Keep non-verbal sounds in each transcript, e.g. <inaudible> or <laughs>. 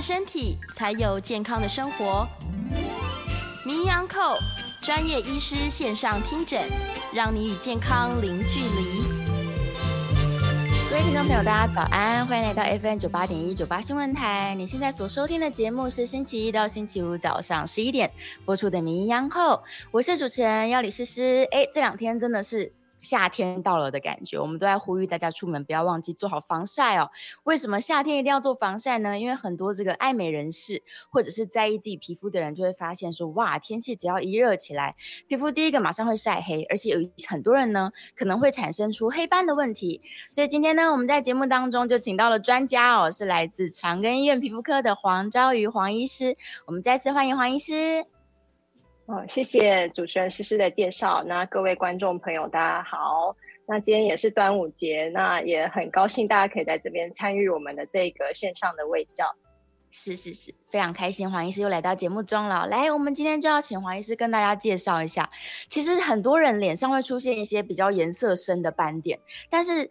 身体，才有健康的生活。名医扣专业医师线上听诊，让你与健康零距离。各位听众朋友，大家早安，欢迎来到 FM 九八点一九八新闻台。你现在所收听的节目是星期一到星期五早上十一点播出的《名医央后》，我是主持人要李诗诗。哎，这两天真的是。夏天到了的感觉，我们都在呼吁大家出门不要忘记做好防晒哦。为什么夏天一定要做防晒呢？因为很多这个爱美人士或者是在意自己皮肤的人，就会发现说，哇，天气只要一热起来，皮肤第一个马上会晒黑，而且有很多人呢可能会产生出黑斑的问题。所以今天呢，我们在节目当中就请到了专家哦，是来自长庚医院皮肤科的黄昭瑜黄医师。我们再次欢迎黄医师。哦，谢谢主持人诗诗的介绍。那各位观众朋友，大家好。那今天也是端午节，那也很高兴大家可以在这边参与我们的这个线上的卫教。是是是，非常开心，黄医师又来到节目中了。来，我们今天就要请黄医师跟大家介绍一下。其实很多人脸上会出现一些比较颜色深的斑点，但是。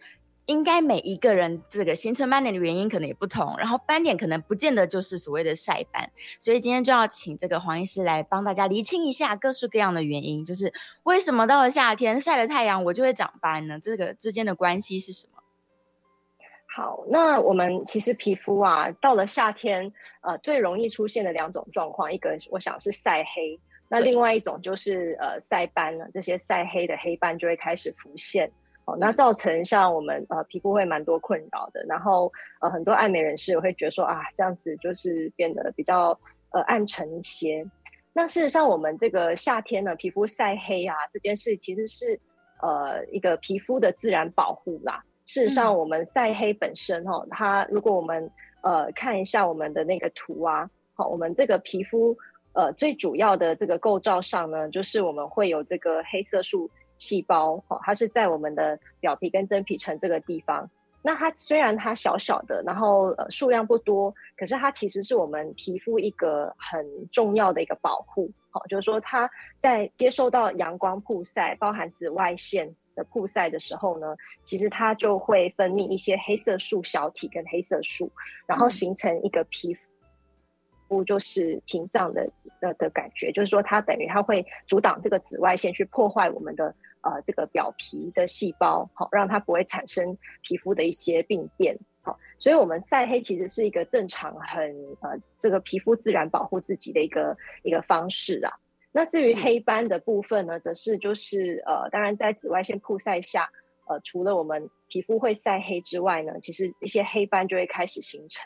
应该每一个人这个形成斑点的原因可能也不同，然后斑点可能不见得就是所谓的晒斑，所以今天就要请这个黄医师来帮大家厘清一下各式各样的原因，就是为什么到了夏天晒了太阳我就会长斑呢？这个之间的关系是什么？好，那我们其实皮肤啊，到了夏天，呃，最容易出现的两种状况，一个我想是晒黑，那另外一种就是呃晒斑了，这些晒黑的黑斑就会开始浮现。那造成像我们呃皮肤会蛮多困扰的，然后呃很多爱美人士也会觉得说啊这样子就是变得比较呃暗沉一些。那事实上我们这个夏天呢，皮肤晒黑啊这件事其实是呃一个皮肤的自然保护啦。事实上我们晒黑本身哈、哦，它如果我们呃看一下我们的那个图啊，好，我们这个皮肤呃最主要的这个构造上呢，就是我们会有这个黑色素。细胞，哦它是在我们的表皮跟真皮层这个地方。那它虽然它小小的，然后呃数量不多，可是它其实是我们皮肤一个很重要的一个保护。好，就是说它在接受到阳光曝晒，包含紫外线的曝晒的时候呢，其实它就会分泌一些黑色素小体跟黑色素，然后形成一个皮肤就是屏障的的的感觉，就是说它等于它会阻挡这个紫外线去破坏我们的。呃，这个表皮的细胞，好，让它不会产生皮肤的一些病变，好，所以我们晒黑其实是一个正常、很呃，这个皮肤自然保护自己的一个一个方式啊。那至于黑斑的部分呢，则是就是呃，当然在紫外线曝晒下，呃，除了我们皮肤会晒黑之外呢，其实一些黑斑就会开始形成。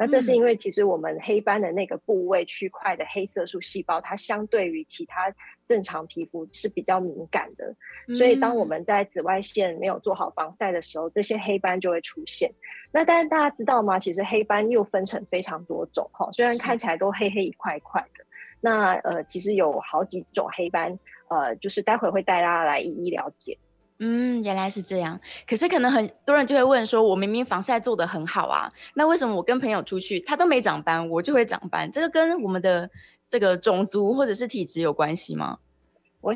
那这是因为其实我们黑斑的那个部位区块的黑色素细胞，它相对于其他正常皮肤是比较敏感的，所以当我们在紫外线没有做好防晒的时候，这些黑斑就会出现。那但是大家知道吗？其实黑斑又分成非常多种哈，虽然看起来都黑黑一块一块的，那呃其实有好几种黑斑，呃就是待会会带大家来一一了解。嗯，原来是这样。可是可能很多人就会问说，我明明防晒做得很好啊，那为什么我跟朋友出去，他都没长斑，我就会长斑？这个跟我们的这个种族或者是体质有关系吗？我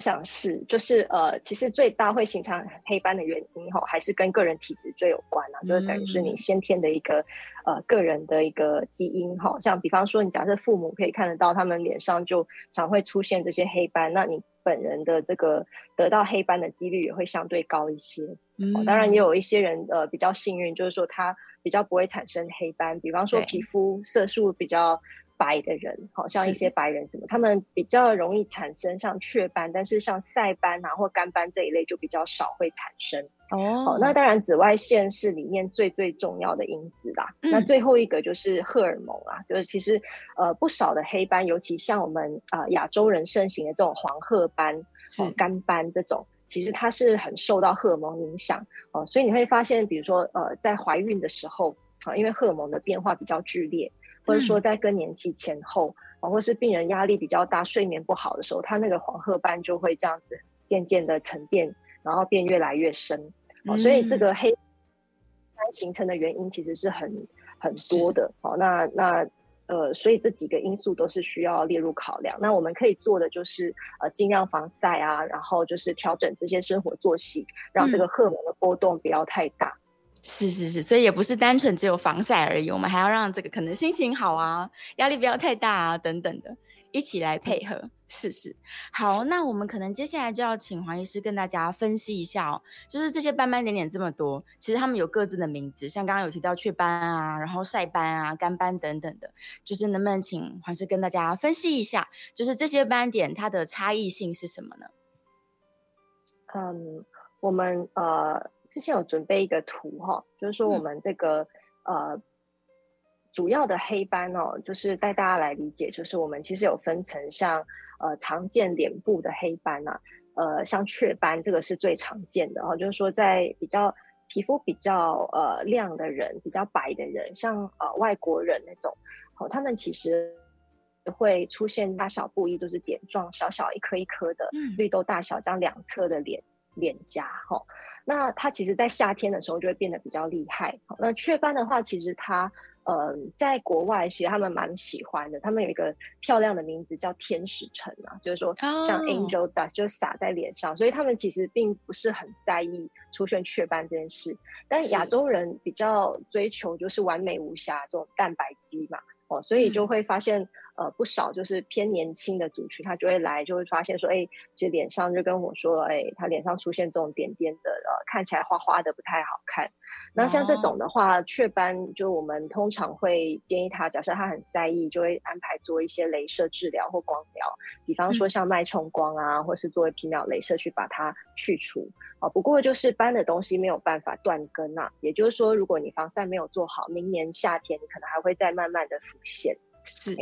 想是，就是呃，其实最大会形成黑斑的原因哈，还是跟个人体质最有关啊，就是等于是你先天的一个呃个人的一个基因哈。像比方说，你假设父母可以看得到他们脸上就常会出现这些黑斑，那你。本人的这个得到黑斑的几率也会相对高一些，嗯哦、当然也有一些人呃比较幸运，就是说他比较不会产生黑斑，比方说皮肤色素比较白的人，好、哦、像一些白人什么，他们比较容易产生像雀斑，但是像晒斑啊或干斑这一类就比较少会产生。哦，那当然，紫外线是里面最最重要的因子啦。嗯、那最后一个就是荷尔蒙啊，就是其实呃不少的黑斑，尤其像我们啊、呃、亚洲人盛行的这种黄褐斑、干斑这种，其实它是很受到荷尔蒙影响。哦，所以你会发现，比如说呃，在怀孕的时候啊，因为荷尔蒙的变化比较剧烈，或者说在更年期前后啊，或是病人压力比较大、睡眠不好的时候，他那个黄褐斑就会这样子渐渐的沉淀，然后变越来越深哦，所以这个黑斑形成的原因其实是很很多的哦，那那。呃，所以这几个因素都是需要列入考量。那我们可以做的就是，呃，尽量防晒啊，然后就是调整这些生活作息，让这个荷尔蒙的波动不要太大。嗯。是是是，所以也不是单纯只有防晒而已，我们还要让这个可能心情好啊，压力不要太大啊，等等的。一起来配合，试试。好，那我们可能接下来就要请黄医师跟大家分析一下哦，就是这些斑斑点点这么多，其实他们有各自的名字，像刚刚有提到雀斑啊，然后晒斑啊、干斑等等的，就是能不能请黄医师跟大家分析一下，就是这些斑点它的差异性是什么呢？嗯，我们呃之前有准备一个图哈，就是说我们这个、嗯、呃。主要的黑斑哦，就是带大家来理解，就是我们其实有分成像呃常见脸部的黑斑啊，呃像雀斑这个是最常见的哦，就是说在比较皮肤比较呃亮的人，比较白的人，像呃外国人那种，哦他们其实会出现大小不一，就是点状小小一颗一颗的，绿豆大小这样两侧的脸脸颊哈、哦，那它其实在夏天的时候就会变得比较厉害。那雀斑的话，其实它呃，在国外其实他们蛮喜欢的，他们有一个漂亮的名字叫天使尘啊，就是说像 angel dust 就撒在脸上，所以他们其实并不是很在意出现雀斑这件事。但亚洲人比较追求就是完美无瑕这种蛋白肌嘛，哦，所以就会发现。嗯呃，不少就是偏年轻的族群，他就会来，就会发现说，哎，这脸上就跟我说，哎，他脸上出现这种点点的，呃，看起来花花的，不太好看。那像这种的话，雀斑，就我们通常会建议他，假设他很在意，就会安排做一些镭射治疗或光疗，比方说像脉冲光啊，嗯、或是作为皮秒镭射去把它去除。啊，不过就是斑的东西没有办法断根啊，也就是说，如果你防晒没有做好，明年夏天你可能还会再慢慢的浮现。是。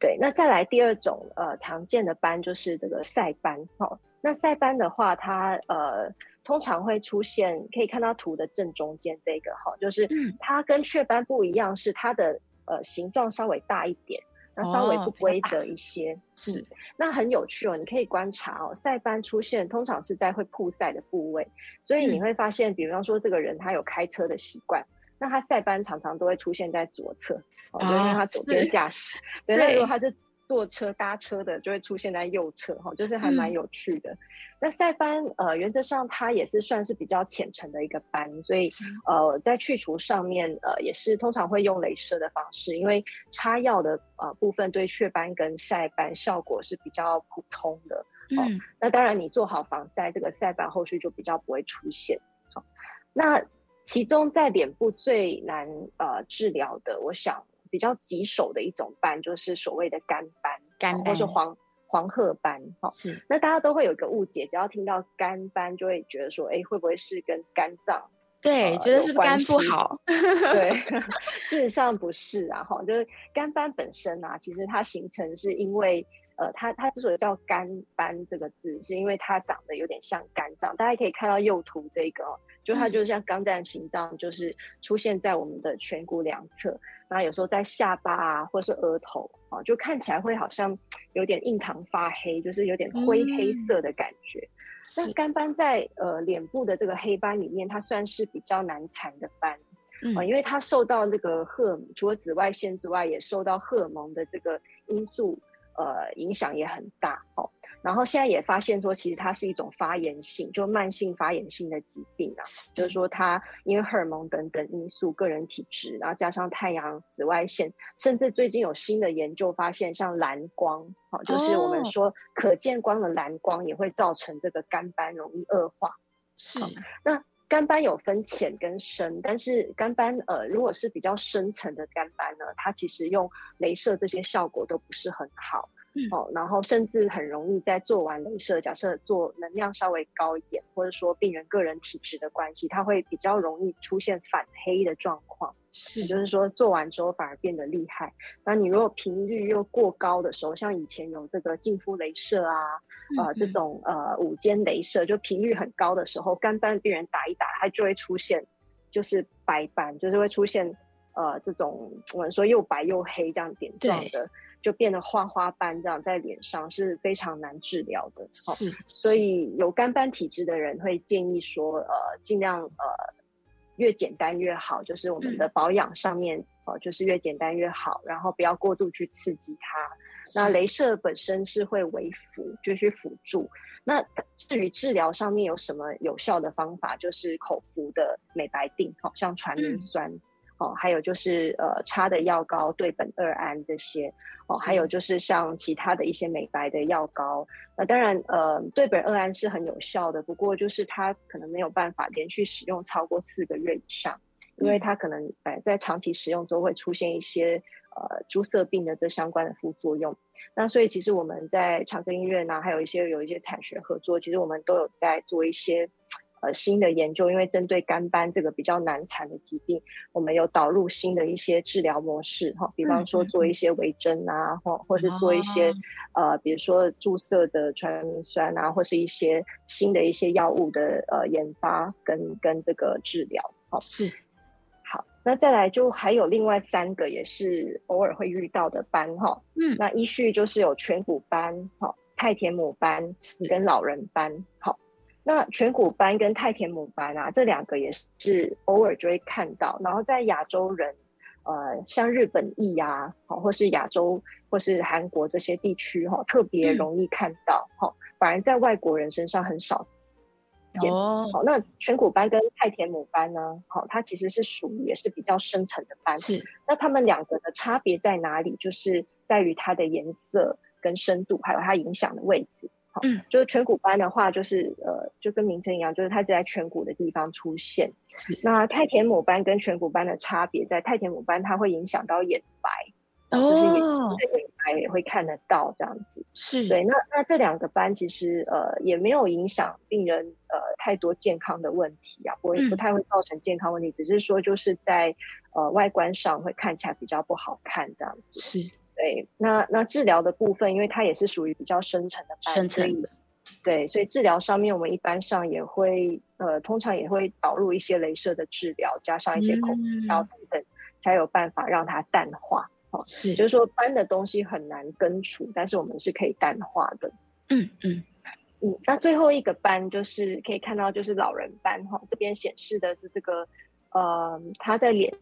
对，那再来第二种呃常见的斑就是这个晒斑，哦，那晒斑的话，它呃通常会出现，可以看到图的正中间这个哈、哦，就是它跟雀斑不一样，是它的呃形状稍微大一点，那稍微不规则一些，哦、是，那很有趣哦，你可以观察哦，晒斑出现通常是在会曝晒的部位，所以你会发现，嗯、比方说这个人他有开车的习惯。那他晒斑常常都会出现在左侧，哦，因为他左边驾驶。对，那如果他是坐车搭车的，就会出现在右侧，哈，就是还蛮有趣的。嗯、那晒斑，呃，原则上它也是算是比较浅层的一个斑，所以呃，在去除上面，呃，也是通常会用镭射的方式，因为擦药的呃部分对雀斑跟晒斑效果是比较普通的。哦、嗯。那当然，你做好防晒，这个晒斑后续就比较不会出现。好，那。其中在脸部最难呃治疗的，我想比较棘手的一种斑，就是所谓的肝斑，肝斑或是黄黄褐斑。哈，是。那大家都会有一个误解，只要听到肝斑，就会觉得说，哎，会不会是跟肝脏？对，呃、觉得是肝不好？对，<laughs> 事实上不是啊，哈，就是肝斑本身啊，其实它形成是因为。呃，它它之所以叫肝斑这个字，是因为它长得有点像肝脏。大家可以看到右图这个哦，就它就像肝脏形状，就是出现在我们的颧骨两侧，那有时候在下巴啊，或是额头啊，就看起来会好像有点印堂发黑，就是有点灰黑色的感觉。嗯、那肝斑在呃脸部的这个黑斑里面，它算是比较难缠的斑啊、嗯呃，因为它受到那个荷尔除了紫外线之外，也受到荷尔蒙的这个因素。呃，影响也很大哦。然后现在也发现说，其实它是一种发炎性，就慢性发炎性的疾病啊。就是说，它因为荷尔蒙等等因素、个人体质，然后加上太阳紫外线，甚至最近有新的研究发现，像蓝光，哦，就是我们说可见光的蓝光，也会造成这个肝斑容易恶化。是。那肝斑有分浅跟深，但是肝斑呃，如果是比较深层的肝斑呢，它其实用镭射这些效果都不是很好，嗯、哦，然后甚至很容易在做完镭射，假设做能量稍微高一点，或者说病人个人体质的关系，它会比较容易出现反黑的状况。是，就是说做完之后反而变得厉害。那你如果频率又过高的时候，像以前有这个净肤镭射啊，嗯、呃，这种呃午间镭射，就频率很高的时候，肝斑病人打一打，它就会出现就是白斑，就是会出现呃这种我们说又白又黑这样点状的。就变得花花斑这样在脸上是非常难治疗的，是，所以有肝斑体质的人会建议说，呃，尽量呃越简单越好，就是我们的保养上面，哦、嗯呃，就是越简单越好，然后不要过度去刺激它。那镭射本身是会为辅，就去辅助。那至于治疗上面有什么有效的方法，就是口服的美白定，好、哦、像传明酸。嗯哦，还有就是呃，擦的药膏对苯二胺这些哦，还有就是像其他的一些美白的药膏。那当然呃，对苯二胺是很有效的，不过就是它可能没有办法连续使用超过四个月以上，因为它可能呃在长期使用之后会出现一些呃诸色病的这相关的副作用。那所以其实我们在长庚医院呢，还有一些有一些产学合作，其实我们都有在做一些。呃，新的研究，因为针对肝斑这个比较难缠的疾病，我们有导入新的一些治疗模式哈，比方说做一些微针啊，或、嗯、或是做一些、哦、呃，比如说注射的传明酸啊，或是一些新的一些药物的呃研发跟跟这个治疗。好，是。好，那再来就还有另外三个也是偶尔会遇到的斑哈，嗯，那依序就是有颧骨斑、哈太田母斑跟老人斑，好。那颧骨斑跟太田母斑啊，这两个也是偶尔就会看到。然后在亚洲人，呃，像日本裔呀，好，或是亚洲或是韩国这些地区哈，特别容易看到。哈、嗯，反而在外国人身上很少见。哦，好，那颧骨斑跟太田母斑呢？好，它其实是属于也是比较深层的斑。是。那它们两个的差别在哪里？就是在于它的颜色跟深度，还有它影响的位置。嗯，就是颧骨斑的话，就是呃，就跟名称一样，就是它只在颧骨的地方出现。是。那太田母斑跟颧骨斑的差别在太田母斑，它会影响到眼白，哦，就是眼眼白也会看得到这样子。是。对，那那这两个斑其实呃也没有影响病人呃太多健康的问题啊，不会不太会造成健康问题，嗯，只是说就是在呃外观上会看起来比较不好看这样子。是。对，那那治疗的部分，因为它也是属于比较深层的斑，深层的，对，所以治疗上面我们一般上也会，呃，通常也会导入一些镭射的治疗，加上一些口服药等等，嗯，才有办法让它淡化。哦，是，就是说斑的东西很难根除，但是我们是可以淡化的。嗯嗯嗯。那最后一个斑就是可以看到，就是老人斑哈，这边显示的是这个，呃，他在脸。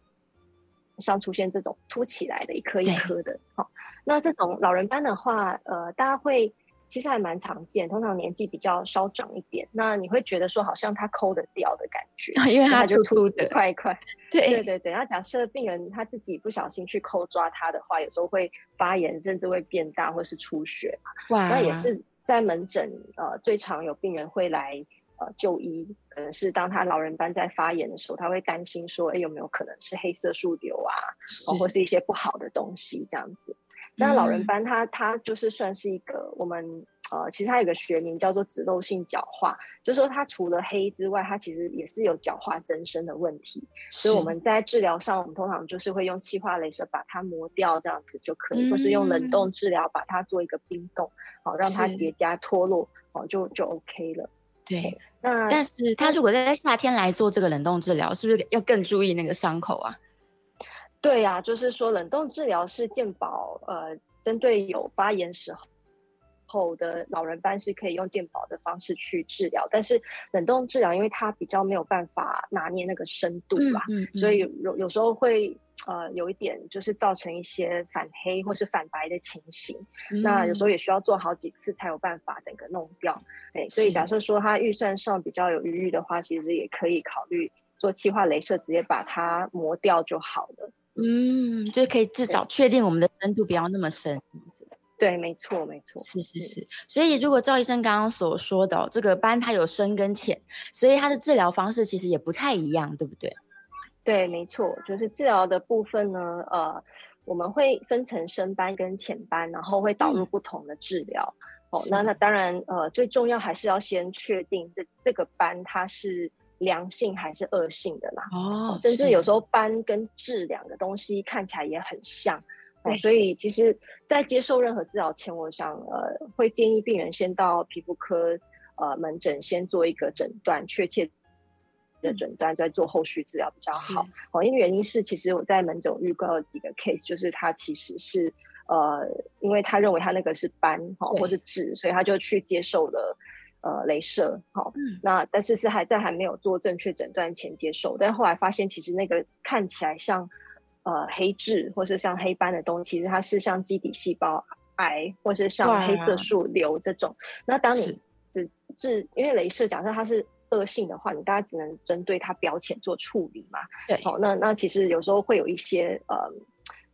上出现这种凸起来的一颗一颗的，好、哦，那这种老人斑的话，呃，大家会其实还蛮常见，通常年纪比较稍长一点，那你会觉得说好像它抠得掉的感觉，因为它就凸的，一块一块，对对对对。那假设病人他自己不小心去抠抓它的话，有时候会发炎，甚至会变大或是出血。哇，那也是在门诊呃最常有病人会来。呃，就医可能是当他老人斑在发炎的时候，他会担心说，哎，有没有可能是黑色素瘤啊，或是一些不好的东西这样子。那老人斑它它就是算是一个我们呃，其实它有个学名叫做脂漏性角化，就是说它除了黑之外，它其实也是有角化增生的问题。所以我们在治疗上，我们通常就是会用气化镭射把它磨掉，这样子就可以，或是用冷冻治疗把它做一个冰冻，好让它结痂脱落，好就就 OK 了。对，那但是他如果在夏天来做这个冷冻治疗，是不是要更注意那个伤口啊？对呀、啊，就是说冷冻治疗是健保呃，针对有发炎时候后的老人斑是可以用健保的方式去治疗，但是冷冻治疗因为它比较没有办法拿捏那个深度吧，嗯嗯嗯、所以有有时候会。呃，有一点就是造成一些反黑或是反白的情形，嗯，那有时候也需要做好几次才有办法整个弄掉。哎，所以假设说他预算上比较有余裕的话，其实也可以考虑做气化镭射，直接把它磨掉就好了。嗯，就是可以至少确定我们的深度不要那么深。对，没错，没错，是是是。所以如果赵医生刚刚所说的，哦，这个斑它有深跟浅，所以它的治疗方式其实也不太一样，对不对？对，没错，就是治疗的部分呢，呃，我们会分成深斑跟浅斑，然后会导入不同的治疗。嗯、哦，那那当然，呃，最重要还是要先确定这这个斑它是良性还是恶性的啦。哦，甚至有时候斑跟痣两个东西看起来也很像。对，所以其实，在接受任何治疗前，我想呃会建议病人先到皮肤科呃门诊先做一个诊断，确切的诊断再做后续治疗比较好。哦，因为原因是其实我在门诊遇到几个 case，就是他其实是。呃，因为他认为他那个是斑哈，或者痣，所以他就去接受了呃镭射哈。嗯、那但是是还在还没有做正确诊断前接受，但后来发现其实那个看起来像呃黑痣或是像黑斑的东西，其实它是像基底细胞癌或是像黑色素瘤这种。那当你只治因为镭射假设它是恶性的话，你大家只能针对它表浅做处理嘛。对，好，那那其实有时候会有一些呃。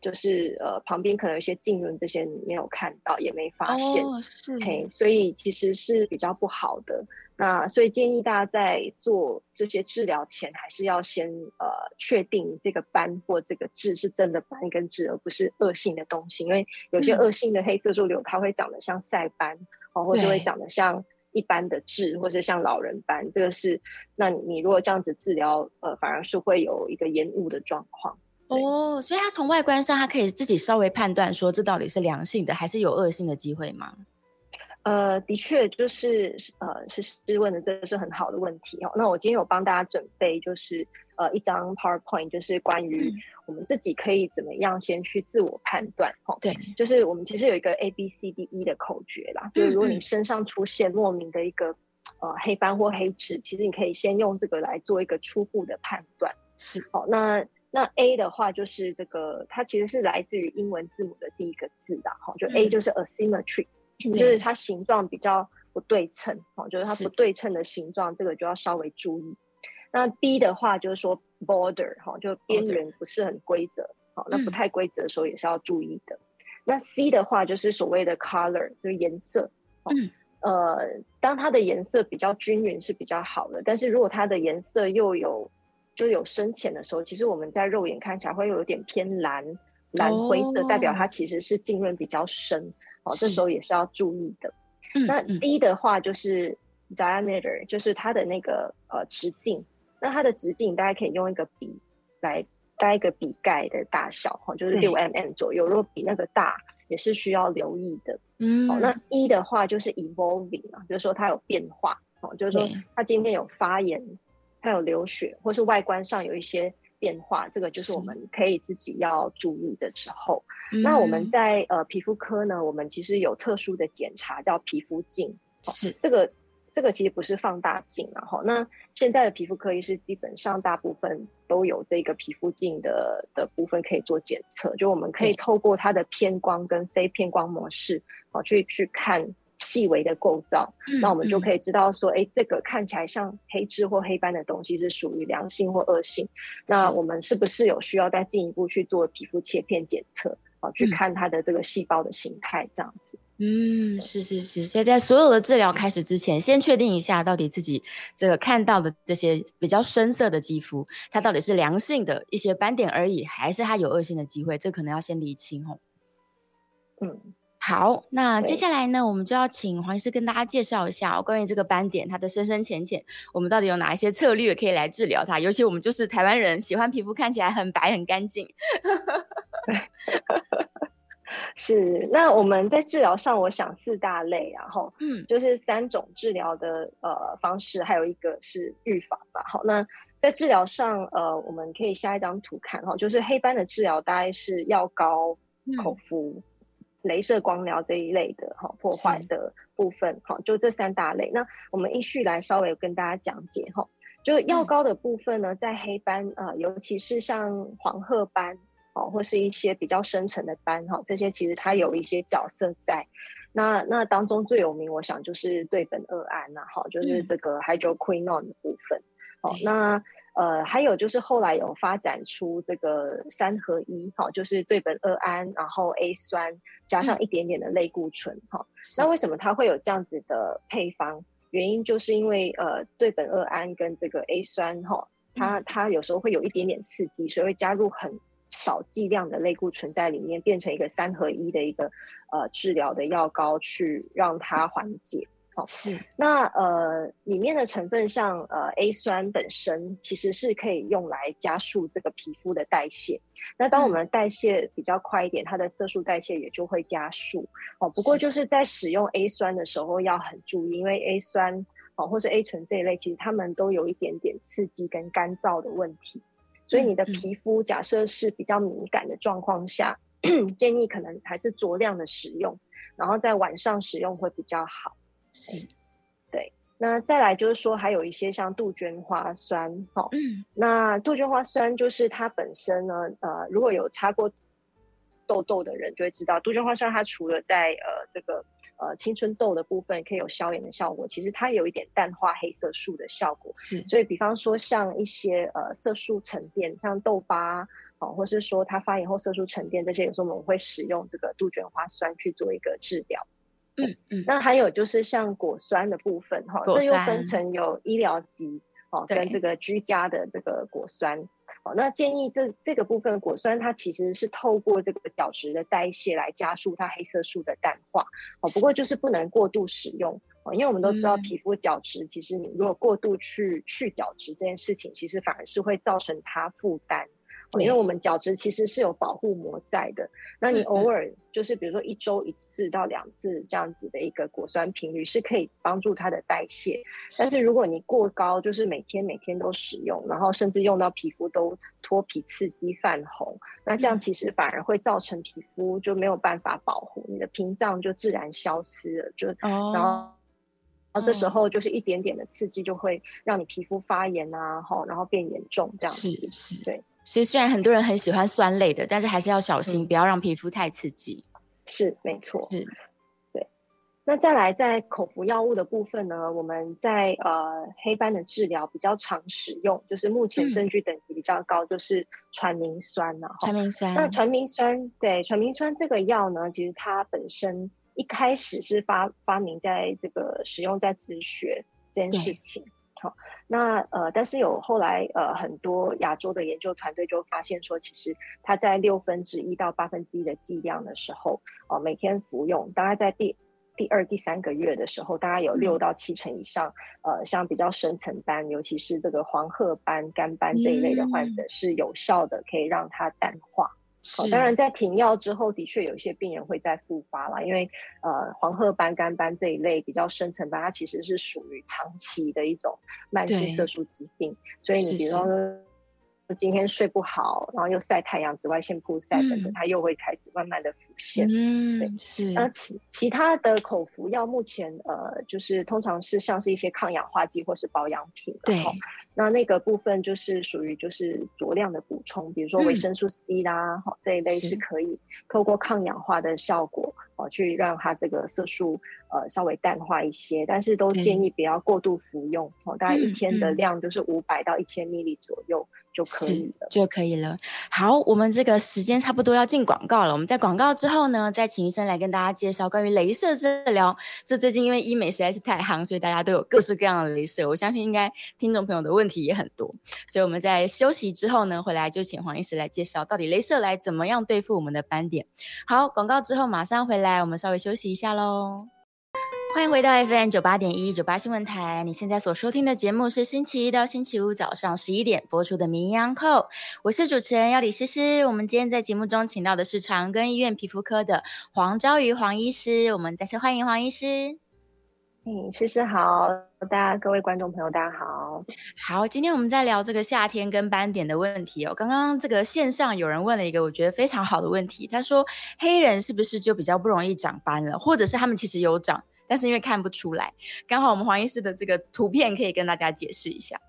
就是呃，旁边可能有一些浸润，这些你没有看到，也没发现，哦、是嘿，所以其实是比较不好的。那所以建议大家在做这些治疗前，还是要先呃确定这个斑或这个痣是真的斑跟痣，而不是恶性的东西。因为有些恶性的黑色素瘤，它会长得像晒斑，哦，或者会长得像一般的痣，或是像老人斑。这个是，那你如果这样子治疗，呃，反而是会有一个延误的状况。哦，所以他从外观上，他可以自己稍微判断说，这到底是良性的还是有恶性的机会吗？呃，的确，就是呃，是是问的，这个是很好的问题哦。那我今天有帮大家准备，就是呃一张 PowerPoint，就是关于我们自己可以怎么样先去自我判断哈。对，就是我们其实有一个 A B C D E 的口诀啦，就是如果你身上出现莫名的一个呃黑斑或黑痣，其实你可以先用这个来做一个初步的判断。是，好，那。那 A 的话就是这个，它其实是来自于英文字母的第一个字的，哈，就 A 就是 asymmetry，、嗯、就是它形状比较不对称，哈，就是它不对称的形状，这个就要稍微注意。那 B 的话就是说 border，哈，就边缘不是很规则，好、哦，那不太规则的时候也是要注意的。嗯、那 C 的话就是所谓的 color，就是颜色，嗯，呃，当它的颜色比较均匀是比较好的，但是如果它的颜色又有就有深浅的时候，其实我们在肉眼看起来会有点偏蓝、蓝灰色，代表它其实是浸润比较深。哦，这时候也是要注意的。那 D 的话就是 diameter，就是它的那个呃直径。那它的直径大家可以用一个笔来带一个笔盖的大小，哈，就是六 mm 左右。如果比那个大，也是需要留意的。嗯，哦，那一的话就是 evolving 啊，就是说它有变化。哦，就是说它今天有发炎。它有流血，或是外观上有一些变化，这个就是我们可以自己要注意的时候。那我们在呃皮肤科呢，我们其实有特殊的检查叫皮肤镜，是这个这个其实不是放大镜，然后那现在的皮肤科医师基本上大部分都有这个皮肤镜的的部分可以做检测，就我们可以透过它的偏光跟非偏光模式，好去去看。细微的构造，嗯、那我们就可以知道说，哎、欸，这个看起来像黑痣或黑斑的东西是属于良性或恶性。那我们是不是有需要再进一步去做皮肤切片检测，好，去看它的这个细胞的形态，这样子？嗯，是是是。所以在所有的治疗开始之前，先确定一下到底自己这个看到的这些比较深色的肌肤，它到底是良性的一些斑点而已，还是它有恶性的机会？这可能要先厘清哦。嗯。好，那接下来呢，我们就要请黄医师跟大家介绍一下哦，关于这个斑点，它的深深浅浅，我们到底有哪一些策略可以来治疗它？尤其我们就是台湾人，喜欢皮肤看起来很白很干净。<laughs> 是，那我们在治疗上，我想四大类，然后嗯，就是三种治疗的呃方式，还有一个是预防吧。好，那在治疗上，呃，我们可以下一张图看哈，就是黑斑的治疗大概是药膏、口服。嗯镭射光疗这一类的哈破坏的部分哈，就这三大类。那我们依序来稍微跟大家讲解哈。就药膏的部分呢，在黑斑啊、呃，尤其是像黄褐斑哦，或是一些比较深层的斑哈，这些其实它有一些角色在。那那当中最有名，我想就是对苯二胺呐，哈，就是这个 hydroquinone 的部分。好、嗯，那。呃，还有就是后来有发展出这个三合一，哈，就是对苯二胺，然后 A 酸加上一点点的类固醇，哈、嗯。那为什么它会有这样子的配方？原因就是因为呃，对苯二胺跟这个 A 酸，哈，它它有时候会有一点点刺激，所以会加入很少剂量的类固醇在里面，变成一个三合一的一个呃治疗的药膏，去让它缓解。好，是那呃里面的成分像呃 A 酸本身其实是可以用来加速这个皮肤的代谢。那当我们代谢比较快一点，嗯、它的色素代谢也就会加速。哦，不过就是在使用 A 酸的时候要很注意，因为 A 酸哦或是 A 醇这一类，其实它们都有一点点刺激跟干燥的问题。所以你的皮肤假设是比较敏感的状况下，嗯、<clears throat> 建议可能还是酌量的使用，然后在晚上使用会比较好。是，对。那再来就是说，还有一些像杜鹃花酸，哦，嗯，那杜鹃花酸就是它本身呢，呃，如果有擦过痘痘的人就会知道，杜鹃花酸它除了在呃这个呃青春痘的部分可以有消炎的效果，其实它有一点淡化黑色素的效果。是，所以比方说像一些呃色素沉淀，像痘疤，哦，或是说它发炎后色素沉淀这些，有时候我们会使用这个杜鹃花酸去做一个治疗。嗯嗯，那还有就是像果酸的部分哈，这又分成有医疗级哦，跟这个居家的这个果酸。哦，那建议这这个部分果酸，它其实是透过这个角质的代谢来加速它黑色素的淡化。哦，不过就是不能过度使用哦，因为我们都知道皮肤角质，其实你如果过度去去角质这件事情，其实反而是会造成它负担。因为我们角质其实是有保护膜在的，那你偶尔就是比如说一周一次到两次这样子的一个果酸频率是可以帮助它的代谢，但是如果你过高，就是每天每天都使用，然后甚至用到皮肤都脱皮、刺激、泛红，那这样其实反而会造成皮肤就没有办法保护，你的屏障就自然消失了，就然后然后这时候就是一点点的刺激就会让你皮肤发炎啊，哈，然后变严重这样子，是是对。所以虽然很多人很喜欢酸类的，但是还是要小心，嗯、不要让皮肤太刺激。是，没错。是，对。那再来，在口服药物的部分呢，我们在呃黑斑的治疗比较常使用，就是目前证据等级比较高，就是传明酸了。传明酸。那传明酸，对，传明酸这个药呢，其实它本身一开始是发发明在这个使用在止血这件事情。好，那呃，但是有后来呃很多亚洲的研究团队就发现说，其实它在六分之一到八分之一的剂量的时候，哦、呃，每天服用，大概在第第二、第三个月的时候，大概有六到七成以上，嗯、呃，像比较深层斑，尤其是这个黄褐斑、肝斑这一类的患者是有效的，可以让它淡化。好，当然在停药之后，的确有一些病人会再复发啦，因为呃黄褐斑、肝斑这一类比较深层斑，它其实是属于长期的一种慢性色素疾病，所以你比如说。今天睡不好，然后又晒太阳，紫外线曝晒等等，它又会开始慢慢的浮现。嗯，对，是。那其其他的口服药目前呃，就是通常是像是一些抗氧化剂或是保养品。对。那那个部分就是属于就是酌量的补充，比如说维生素 C 啦，哈、嗯、这一类是可以透过抗氧化的效果哦，去让它这个色素呃稍微淡化一些，但是都建议不要过度服用哦，大概一天的量就是五百到一千 ml 左右。就可以了，就可以了。好，我们这个时间差不多要进广告了。我们在广告之后呢，再请医生来跟大家介绍关于镭射治疗。这最近因为医美实在是太夯，所以大家都有各式各样的镭射。我相信应该听众朋友的问题也很多，所以我们在休息之后呢，回来就请黄医师来介绍到底镭射来怎么样对付我们的斑点。好，广告之后马上回来，我们稍微休息一下喽。欢迎回到 FM 九八点一九八新闻台。你现在所收听的节目是星期一到星期五早上十一点播出的《名医央叩》，我是主持人要李诗诗。我们今天在节目中请到的是长庚医院皮肤科的黄昭瑜黄医师。我们再次欢迎黄医师。嗯，诗诗好，大家各位观众朋友大家好。好，今天我们在聊这个夏天跟斑点的问题哦。刚刚这个线上有人问了一个我觉得非常好的问题，他说黑人是不是就比较不容易长斑了，或者是他们其实有长？但是因为看不出来，刚好我们黄医师的这个图片可以跟大家解释一下。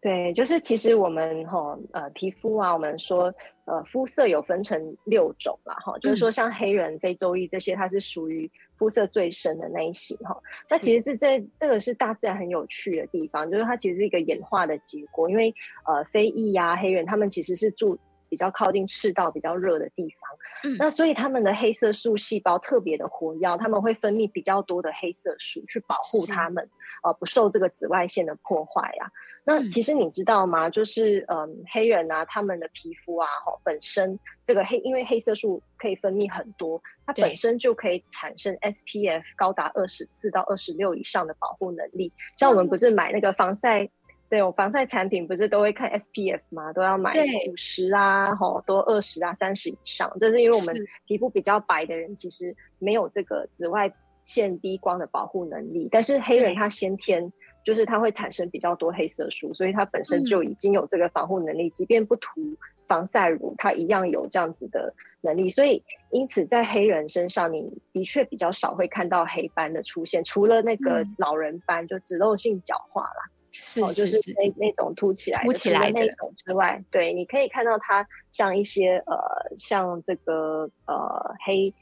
对，就是其实我们哈呃皮肤啊，我们说呃肤色有分成六种啦哈，就是说像黑人、非洲裔这些，它是属于肤色最深的那一型哈。那其实是这这个是大自然很有趣的地方，就是它其实是一个演化的结果，因为呃非裔呀、啊、黑人他们其实是住。比较靠近赤道比较热的地方。嗯，那所以他们的黑色素细胞特别的活跃，他们会分泌比较多的黑色素去保护他们，呃，不受这个紫外线的破坏呀、啊。那其实你知道吗？就是嗯，黑人啊，他们的皮肤啊，哈，本身这个黑，因为黑色素可以分泌很多，它本身就可以产生 SPF 高达二十四到二十六以上的保护能力。像我们不是买那个防晒，对，我防晒产品不是都会看 SPF 吗？都要买五十啊，吼，多二十啊，三十以上。这是因为我们皮肤比较白的人，其实没有这个紫外线低光的保护能力，但是黑人他先天。就是它会产生比较多黑色素，所以它本身就已经有这个防护能力，嗯、即便不涂防晒乳，它一样有这样子的能力。所以，因此在黑人身上，你的确比较少会看到黑斑的出现，除了那个老人斑，嗯、就脂漏性角化啦，是，就是那那种凸起来的，凸起来的那种之外，对，你可以看到它像一些呃，像这个呃黑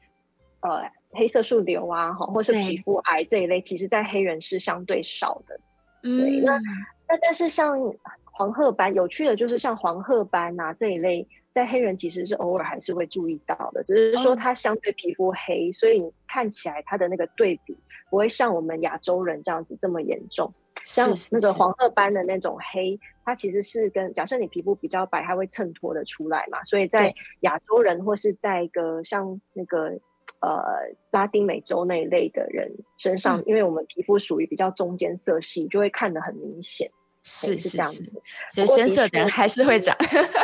呃黑色素瘤啊，哈，或是皮肤癌这一类，其实在黑人是相对少的。对，那那但是像黄褐斑，有趣的就是像黄褐斑啊这一类，在黑人其实是偶尔还是会注意到的，只是说它相对皮肤黑，哦、所以你看起来它的那个对比不会像我们亚洲人这样子这么严重。像那个黄褐斑的那种黑，它其实是跟假设你皮肤比较白，它会衬托的出来嘛，所以在亚洲人或是在一个像那个。呃，拉丁美洲那一类的人身上，嗯、因为我们皮肤属于比较中间色系，就会看得很明显，是是这样子。所以深色的人还是会长。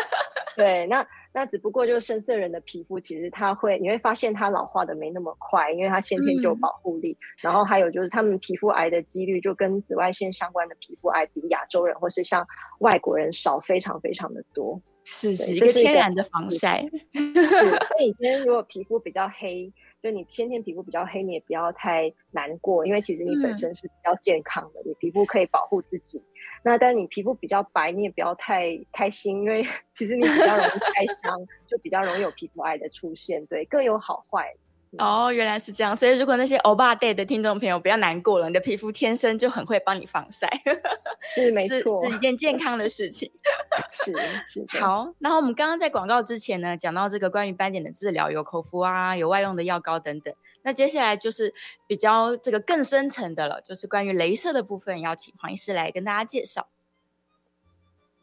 <laughs> 对，那那只不过就是深色人的皮肤，其实他会你会发现它老化的没那么快，因为它先天就有保护力。嗯、然后还有就是他们皮肤癌的几率，就跟紫外线相关的皮肤癌比亚洲人或是像外国人少非常非常的多。是是一个天然的防晒。是，所以今天如果皮肤比较黑。就你先天皮肤比较黑，你也不要太难过，因为其实你本身是比较健康的，嗯、你皮肤可以保护自己。那但你皮肤比较白，你也不要太开心，因为 <laughs> 其实你比较容易开 <laughs> 伤，就比较容易有皮肤癌的出现。对，各有好坏。哦，原来是这样。所以如果那些欧巴 day 的听众朋友不要难过了，你的皮肤天生就很会帮你防晒，是没错，是，是一件健康的事情。<laughs> 是是。好，然后我们刚刚在广告之前呢，讲到这个关于斑点的治疗，有口服啊，有外用的药膏等等。那接下来就是比较这个更深层的了，就是关于镭射的部分，要请黄医师来跟大家介绍。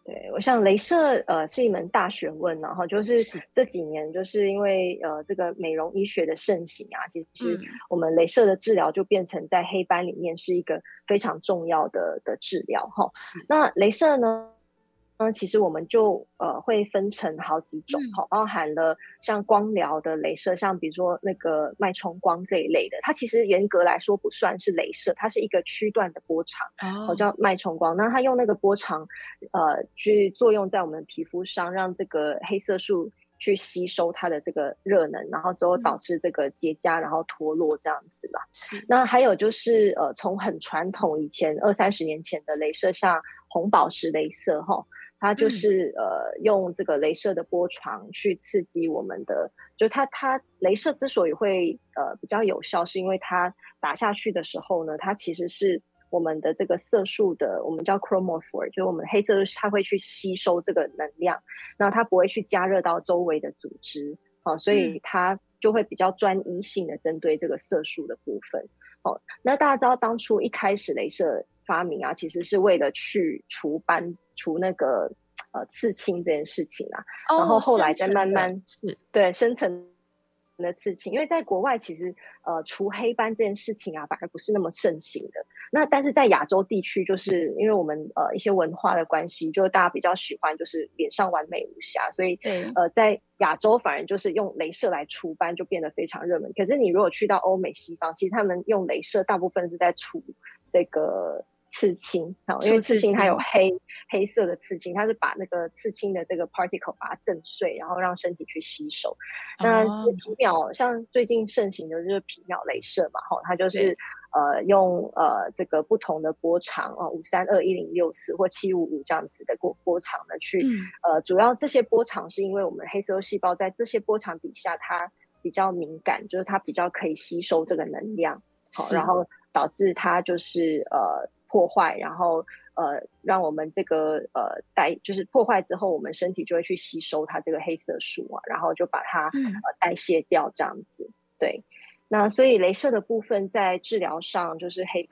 对，我想镭射呃是一门大学问，然后就是这几年就是因为呃这个美容医学的盛行啊，其实我们镭射的治疗就变成在黑斑里面是一个非常重要的的治疗哈。那镭射呢？那其实我们就呃会分成好几种哈，嗯、包含了像光疗的镭射，像比如说那个脉冲光这一类的，它其实严格来说不算是镭射，它是一个区段的波长，哦，叫脉冲光。那它用那个波长呃去作用在我们皮肤上，让这个黑色素去吸收它的这个热能，然后之后导致这个结痂，然后脱落这样子啦。是。那还有就是呃从很传统以前二三十年前的镭射，像红宝石镭射哈。它就是、嗯、呃，用这个镭射的波长去刺激我们的，就它它镭射之所以会呃比较有效，是因为它打下去的时候呢，它其实是我们的这个色素的，我们叫 chromophore，就是我们黑色素它会去吸收这个能量，那它不会去加热到周围的组织，好、哦，所以它就会比较专一性的针对这个色素的部分。哦，那大家知道当初一开始镭射发明啊，其实是为了去除斑。除那个呃刺青这件事情啊，哦、然后后来再慢慢是对深层的刺青，因为在国外其实呃除黑斑这件事情啊，反而不是那么盛行的。那但是在亚洲地区，就是因为我们呃一些文化的关系，就大家比较喜欢就是脸上完美无瑕，所以对呃在亚洲反而就是用镭射来除斑就变得非常热门。可是你如果去到欧美西方，其实他们用镭射大部分是在除这个。刺青，好，因为刺青它有黑黑色的刺青，它是把那个刺青的这个 particle 把它震碎，然后让身体去吸收。哦、那这个皮秒，像最近盛行的就是皮秒镭射嘛，哈，它就是呃用呃这个不同的波长啊，五三二一零六四或七五五这样子的波波长呢，去、嗯、呃主要这些波长是因为我们黑色素细胞在这些波长底下它比较敏感，就是它比较可以吸收这个能量，好，然后导致它就是呃。破坏，然后呃，让我们这个呃代就是破坏之后，我们身体就会去吸收它这个黑色素啊，然后就把它、嗯、呃代谢掉这样子。对，那所以镭射的部分在治疗上就是黑。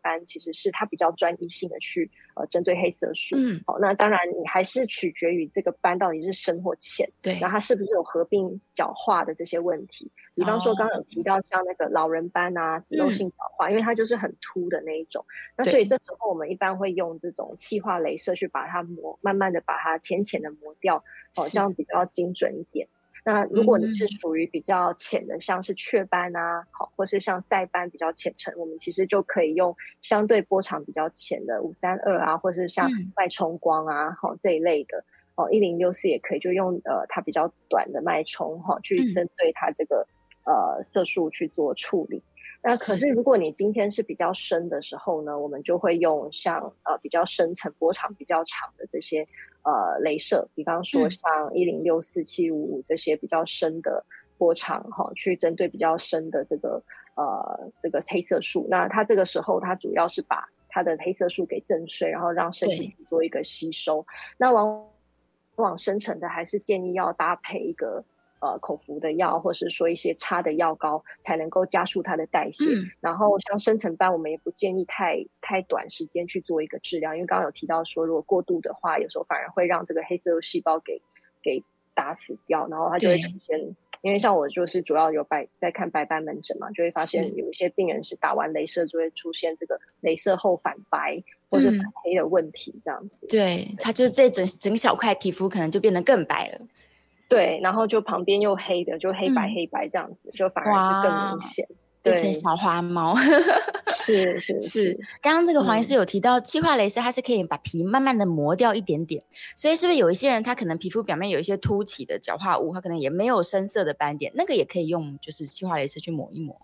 斑其实是它比较专一性的去呃针对黑色素，嗯，好，那当然你还是取决于这个斑到底是深或浅，对，然后它是不是有合并角化的这些问题，比方说刚刚有提到像那个老人斑啊、脂漏性角化，嗯，因为它就是很凸的那一种，那所以这时候我们一般会用这种气化镭射去把它磨，慢慢的把它浅浅的磨掉，好像比较精准一点。那如果你是属于比较浅的，嗯、像是雀斑啊，好，或是像晒斑比较浅层，我们其实就可以用相对波长比较浅的五三二啊，或是像脉冲光啊，好、嗯、这一类的，哦一零六四也可以，就用呃它比较短的脉冲哈，去针对它这个、嗯、呃色素去做处理。那可是如果你今天是比较深的时候呢，我们就会用像呃比较深层波长比较长的这些。呃，镭射，比方说像一零六四七五五这些比较深的波长哈、嗯，去针对比较深的这个呃这个黑色素。那它这个时候，它主要是把它的黑色素给震碎，然后让身体去做一个吸收。那往往深层的，还是建议要搭配一个。呃，口服的药，或是说一些擦的药膏，才能够加速它的代谢。嗯、然后像深层斑，我们也不建议太太短时间去做一个治疗，因为刚刚有提到说，如果过度的话，有时候反而会让这个黑色素细胞给给打死掉，然后它就会出现。因为像我就是主要有白在看白斑门诊嘛，就会发现有一些病人是打完镭射就会出现这个镭射后反白或者反黑的问题，这样子。嗯、对，它就是这整整小块皮肤可能就变得更白了。对，然后就旁边又黑的，就黑白黑白这样子，嗯、就反而是更明显，变成小花猫。是是是，<laughs> 是。刚刚这个黄医师有提到，气化雷射它是可以把皮慢慢的磨掉一点点，所以是不是有一些人他可能皮肤表面有一些凸起的角化物，他可能也没有深色的斑点，那个也可以用就是气化雷射去磨一磨。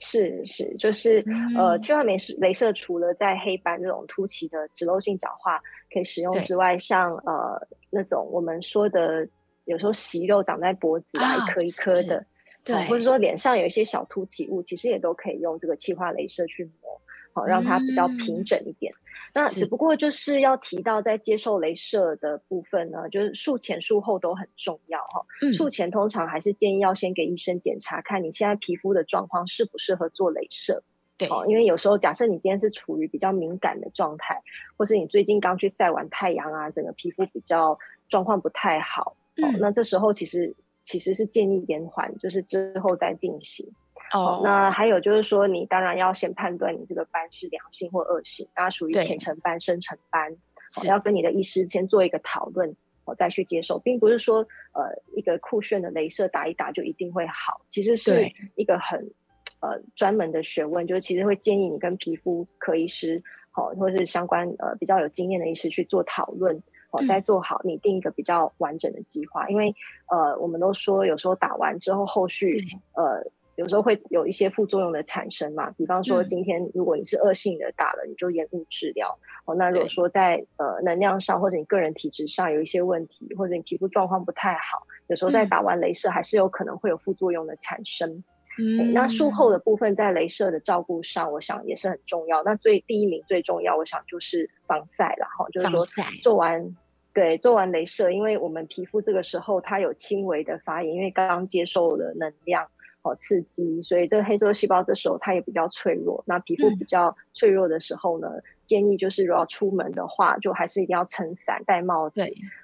是是，就是、嗯、呃，气化雷射镭射除了在黑斑这种凸起的脂漏性角化可以使用之外，像呃那种我们说的。有时候息肉长在脖子啊，一颗一颗的，对，或者说脸上有一些小凸起物，其实也都可以用这个气化镭射去磨，好让它比较平整一点。嗯、那只不过就是要提到，在接受镭射的部分呢，就是术前术后都很重要哈。术、嗯、前通常还是建议要先给医生检查，看你现在皮肤的状况适不适合做镭射。对，哦因为有时候假设你今天是处于比较敏感的状态，或是你最近刚去晒完太阳啊，整个皮肤比较状况不太好。哦，那这时候其实其实是建议延缓，就是之后再进行。哦，那还有就是说，你当然要先判断你这个斑是良性或恶性，那属于浅层斑、深层斑，哦，要跟你的医师先做一个讨论，哦，再去接受，并不是说呃一个酷炫的镭射打一打就一定会好，其实是一个很呃专门的学问，就是其实会建议你跟皮肤科医师，哦，或者是相关呃比较有经验的医师去做讨论。再做好你定一个比较完整的计划，因为呃，我们都说有时候打完之后，后续呃，有时候会有一些副作用的产生嘛。比方说，今天如果你是恶性的打了，你就延误治疗。哦，那如果说在呃能量上或者你个人体质上有一些问题，或者你皮肤状况不太好，有时候在打完镭射还是有可能会有副作用的产生。嗯，那术后的部分在镭射的照顾上，我想也是很重要。那最第一名最重要，我想就是防晒了哈，就是说做完。对，做完镭射，因为我们皮肤这个时候它有轻微的发炎，因为刚刚接受了能量哦刺激，所以这个黑色素细胞这时候它也比较脆弱。那皮肤比较脆弱的时候呢，嗯、建议就是如果要出门的话，就还是一定要撑伞、戴帽子。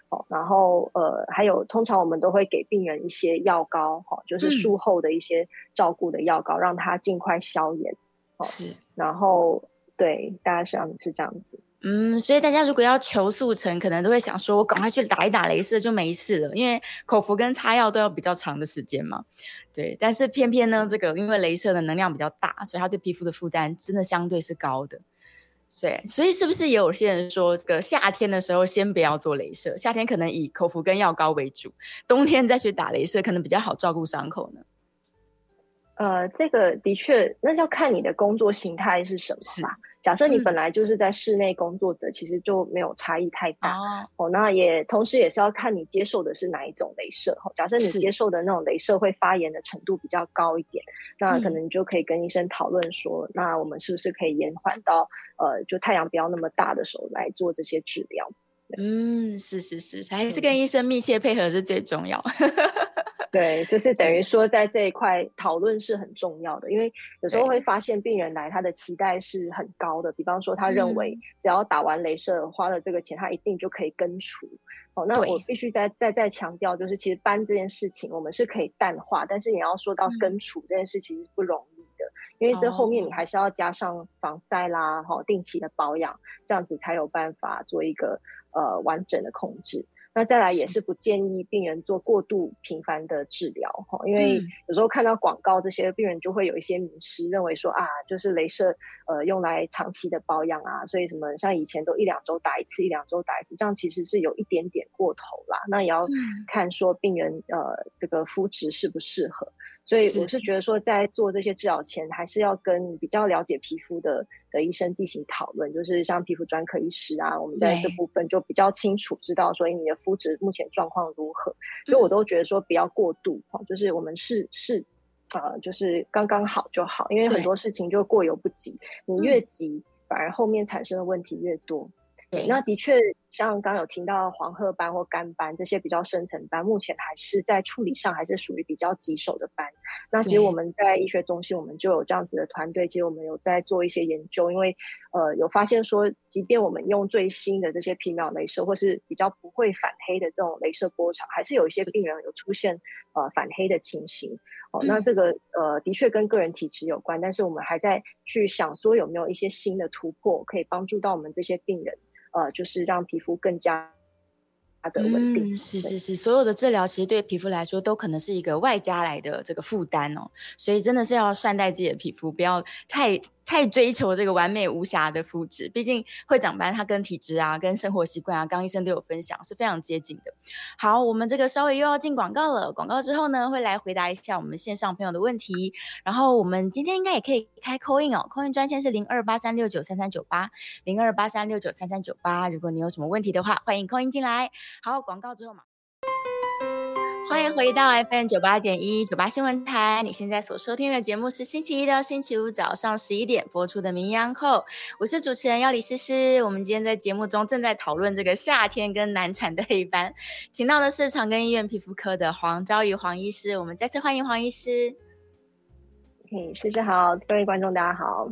哦，然后呃，还有通常我们都会给病人一些药膏，哈、哦，就是术后的一些照顾的药膏，嗯、让它尽快消炎。哦、是，然后对，大概是这样是这样子。嗯，所以大家如果要求速成，可能都会想说，我赶快去打一打镭射就没事了，因为口服跟擦药都要比较长的时间嘛。对，但是偏偏呢，这个因为镭射的能量比较大，所以它对皮肤的负担真的相对是高的。对，所以是不是也有些人说，这个夏天的时候先不要做镭射，夏天可能以口服跟药膏为主，冬天再去打镭射，可能比较好照顾伤口呢？呃，这个的确，那要看你的工作形态是什么吧。假设你本来就是在室内工作者，嗯、其实就没有差异太大哦，哦。那也同时也是要看你接受的是哪一种镭射。假设你接受的那种镭射会发炎的程度比较高一点，那可能你就可以跟医生讨论说，嗯、那我们是不是可以延缓到呃，就太阳不要那么大的时候来做这些治疗。嗯，是是是，还是跟医生密切配合是最重要。<laughs> 对，就是等于说在这一块讨论是很重要的，因为有时候会发现病人来他的期待是很高的，比方说他认为只要打完镭射花了这个钱，他一定就可以根除。哦，那我必须再再再强调，就是其实斑这件事情我们是可以淡化，但是也要说到根除这件事情是不容易的，因为这后面你还是要加上防晒啦，哈，定期的保养，这样子才有办法做一个。呃，完整的控制。那再来也是不建议病人做过度频繁的治疗哈，因为有时候看到广告，这些病人就会有一些迷失，认为说啊，就是镭射呃用来长期的保养啊，所以什么像以前都一两周打一次，一两周打一次，这样其实是有一点点过头啦。那也要看说病人呃这个肤质适不适合。所以我是。觉得说，在做这些治疗前，还是要跟比较了解皮肤的的医生进行讨论，就是像皮肤专科医师啊，我们在这部分就比较清楚知道所以，你的肤质目前状况如何。所以我都觉得说，不要过度，就是我们是是呃，就是刚刚好就好，因为很多事情就过犹不及，你越急，反而后面产生的问题越多。对，那的确，像刚刚有听到黄褐斑或干斑这些比较深层斑，目前还是在处理上还是属于比较棘手的斑。那其实我们在医学中心，我们就有这样子的团队，其实我们有在做一些研究，因为呃有发现说，即便我们用最新的这些皮秒镭射，或是比较不会反黑的这种镭射波长，还是有一些病人有出现呃反黑的情形。哦，那这个呃的确跟个人体质有关，但是我们还在去想说有没有一些新的突破，可以帮助到我们这些病人。呃，就是让皮肤更加的稳定。嗯，是是是，所有的治疗其实对皮肤来说都可能是一个外加来的这个负担哦，所以真的是要善待自己的皮肤，不要太。太追求这个完美无瑕的肤质，毕竟会长斑，它跟体质啊、跟生活习惯啊，刚医生都有分享，是非常接近的。好，我们这个稍微又要进广告了，广告之后呢，会来回答一下我们线上朋友的问题。然后我们今天应该也可以开 coin 哦，coin 专线是零二八三六九三三九八零二八三六九三三九八，如果你有什么问题的话，欢迎 coin 进来。好，广告之后嘛。欢迎回到 FM 九八点一九八新闻台。你现在所收听的节目是星期一到星期五早上十一点播出的《名医央叩》，我是主持人要李诗诗。我们今天在节目中正在讨论这个夏天跟难产的黑斑，请到的是长庚医院皮肤科的黄昭瑜黄医师。我们再次欢迎黄医师。嘿，诗诗好，各位观众大家好。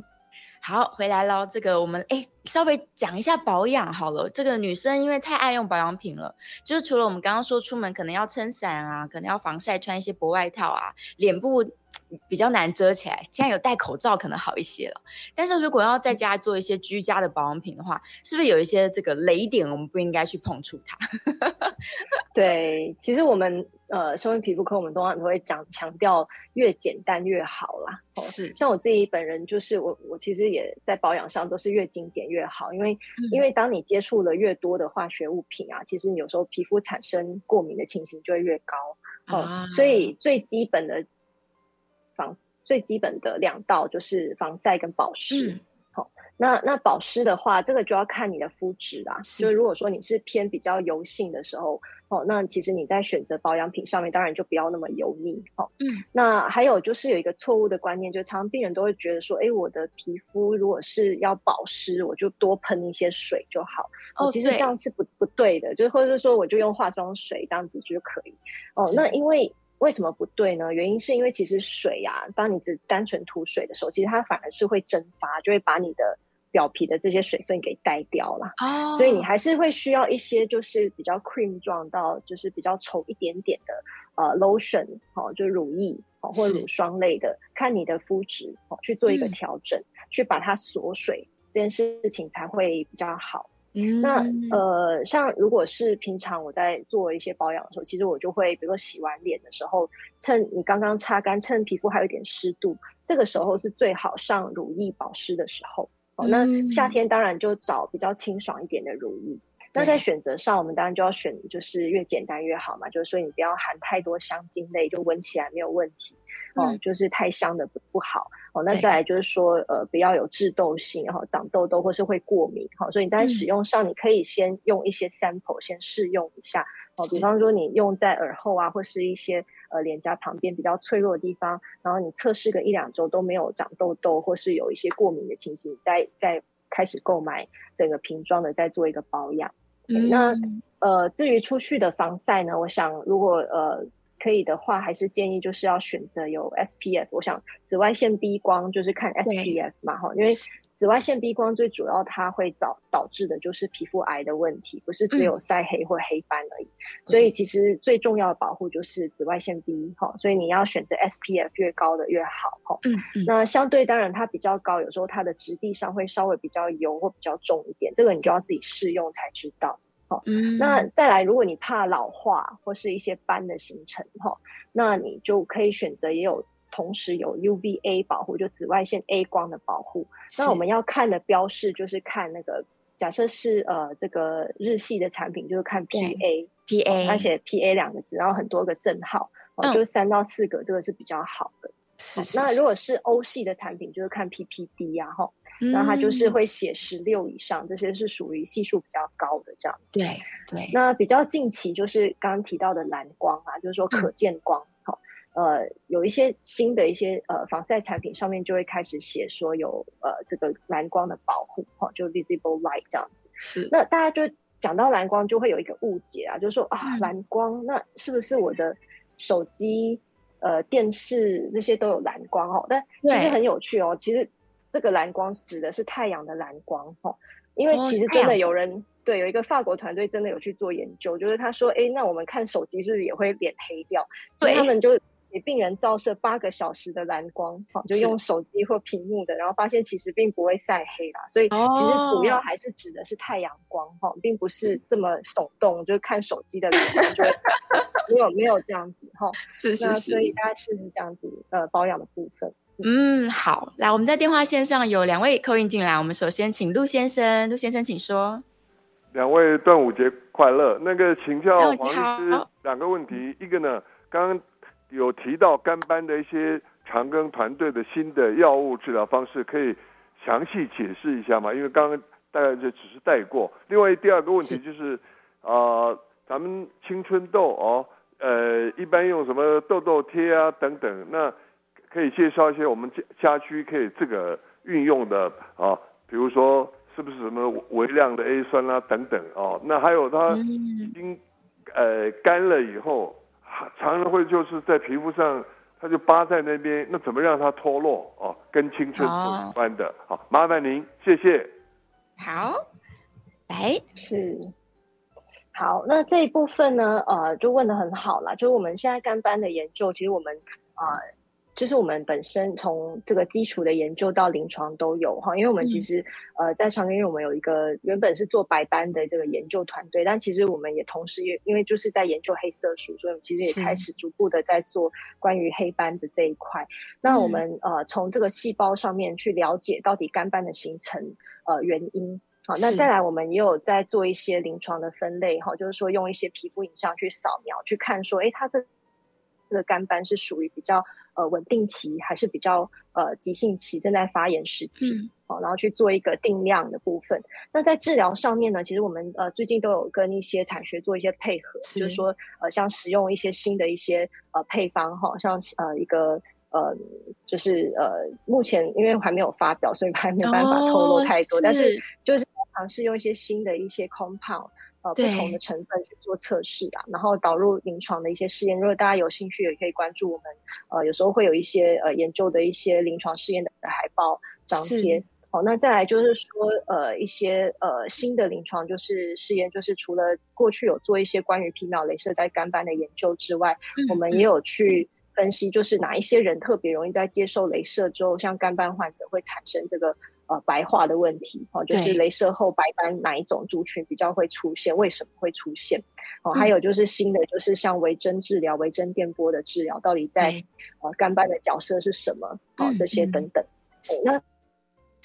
好，回来喽。这个我们哎，稍微讲一下保养好了。这个女生因为太爱用保养品了，就是除了我们刚刚说出门可能要撑伞啊，可能要防晒，穿一些薄外套啊，脸部 <tsk> 比较难遮起来。现在有戴口罩可能好一些了。但是如果要在家做一些居家的保养品的话，是不是有一些这个雷点，我们不应该去碰触它？<laughs> 对，其实我们。呃，身为皮肤科，我们通常都会讲强调越简单越好啦。是，像我自己本人，就是我我其实也在保养上都是越精简越好，因为、嗯、因为当你接触了越多的化学物品啊，其实你有时候皮肤产生过敏的情形就会越高。好、所以最基本的防最基本的两道就是防晒跟保湿。嗯那那保湿的话，这个就要看你的肤质啦。是就如果说你是偏比较油性的时候，哦，那其实你在选择保养品上面，当然就不要那么油腻。哦，嗯。那还有就是有一个错误的观念，就是常常病人都会觉得说，哎，我的皮肤如果是要保湿，我就多喷一些水就好。哦，其实这样是不不对的，就是或者是说我就用化妆水这样子就可以。哦，那因为。为什么不对呢？原因是因为其实水呀、啊，当你只单纯涂水的时候，其实它反而是会蒸发，就会把你的表皮的这些水分给带掉了。哦，所以你还是会需要一些就是比较 cream 状到就是比较稠一点点的呃 lotion 哦，就乳液哦或者乳霜类的，看你的肤质哦去做一个调整，嗯、去把它锁水，这件事情才会比较好。嗯那呃，像如果是平常我在做一些保养的时候，其实我就会，比如说洗完脸的时候，趁你刚刚擦干，趁皮肤还有一点湿度，这个时候是最好上乳液保湿的时候。哦，那夏天当然就找比较清爽一点的乳液。那在选择上，我们当然就要选，就是越简单越好嘛。就是说，你不要含太多香精类，就闻起来没有问题。哦，就是太香的不不好。哦，那再来就是说，呃，不要有致痘性，然后长痘痘或是会过敏，好，所以你在使用上，你可以先用一些 sample 先试用一下，哦，比方说你用在耳后啊，或是一些呃脸颊旁边比较脆弱的地方，然后你测试个一两周都没有长痘痘或是有一些过敏的情形，再再开始购买整个瓶装的，再做一个保养。嗯、那呃，至于出去的防晒呢，我想如果呃。可以的话，还是建议就是要选择有 SPF。我想紫外线 B 光就是看 SPF 嘛，哈，因为紫外线 B 光最主要它会导导致的就是皮肤癌的问题，不是只有晒黑或黑斑而已。嗯、所以其实最重要的保护就是紫外线 B 哈，所以你要选择 SPF 越高的越好哈。嗯嗯。那相对当然它比较高，有时候它的质地上会稍微比较油或比较重一点，这个你就要自己试用才知道。好，嗯，那再来，如果你怕老化或是一些斑的形成，哈，那你就可以选择也有同时有 UVA 保护，就紫外线 A 光的保护。那我们要看的标示就是看那个，假设是呃这个日系的产品，就是看 PA PA，而且 PA 两个字，然后很多个正号，哦，就是三到四个，这个是比较好的。是，是，是。那如果是欧系的产品，就是看 PPD 呀，哈。那它就是会写十六以上，嗯、这些是属于系数比较高的这样子。对对。那比较近期就是刚刚提到的蓝光啊，就是说可见光，嗯，呃，有一些新的一些呃防晒产品上面就会开始写说有呃这个蓝光的保护，哈，就 visible light 这样子。是。那大家就讲到蓝光，就会有一个误解啊，就是说啊，蓝光那是不是我的手机、呃电视这些都有蓝光哦？但其实很有趣哦，其实。这个蓝光指的是太阳的蓝光，哦，因为其实真的有人、哦、对有一个法国团队真的有去做研究，就是他说，哎，那我们看手机是不是也会脸黑掉？所以他们就给病人照射八个小时的蓝光，哈，就用手机或屏幕的，然后发现其实并不会晒黑啦。所以其实主要还是指的是太阳光，哈、哦，并不是这么耸动，就是看手机的蓝光就没有没有这样子，哈，<laughs> 是是是，所以大家试试这样子呃保养的部分。嗯，好，来，我们在电话线上有两位扣印进来，我们首先请陆先生，陆先生请说。两位端午节快乐，那个请教黄律师两个问题，一个呢，刚刚有提到肝斑的一些长庚团队的新的药物治疗方式，可以详细解释一下吗？因为刚刚大概就只是带过。另外第二个问题就是，啊、呃，咱们青春痘哦，呃，一般用什么痘痘贴啊等等，那。可以介绍一些我们家家居可以这个运用的啊，比如说是不是什么微量的 A 酸啊等等哦，那还有它已经呃干了以后，常常会就是在皮肤上，它就扒在那边，那怎么让它脱落哦？跟青春痘有关的，好，麻烦您，谢谢。好，哎是好，那这一部分呢，呃，就问的很好啦，就是我们现在干斑的研究，其实我们啊。呃就是我们本身从这个基础的研究到临床都有哈，因为我们其实、嗯、呃在长庚医院我们有一个原本是做白斑的这个研究团队，但其实我们也同时也因为就是在研究黑色素，所以我们其实也开始逐步的在做关于黑斑的这一块。那我们呃从这个细胞上面去了解到底肝斑的形成呃原因，好，那再来我们也有在做一些临床的分类哈，就是说用一些皮肤影像去扫描去看说，哎，它这这个肝斑是属于比较。呃，稳定期还是比较呃急性期，正在发炎时期，好、嗯，然后去做一个定量的部分。那在治疗上面呢，其实我们呃最近都有跟一些产学做一些配合，是就是说呃像使用一些新的一些呃配方哈，像呃一个呃就是呃目前因为还没有发表，所以还没有办法透露太多，哦、是但是就是尝试用一些新的一些 compound。呃，不同的成分去做测试啊，然后导入临床的一些试验。如果大家有兴趣，也可以关注我们。呃，有时候会有一些呃研究的一些临床试验的海报张贴。好，那再来就是说，呃，一些呃新的临床就是试验，就是除了过去有做一些关于皮秒镭射在肝斑的研究之外，嗯、我们也有去分析，就是哪一些人特别容易在接受镭射之后，像肝斑患者会产生这个。呃，白化的问题，哦，就是镭射后白斑哪一种族群比较会出现？为什么会出现？哦，还有就是新的，就是像微针治疗、微针电波的治疗，到底在呃肝斑的角色是什么？哦，这些等等。嗯嗯、那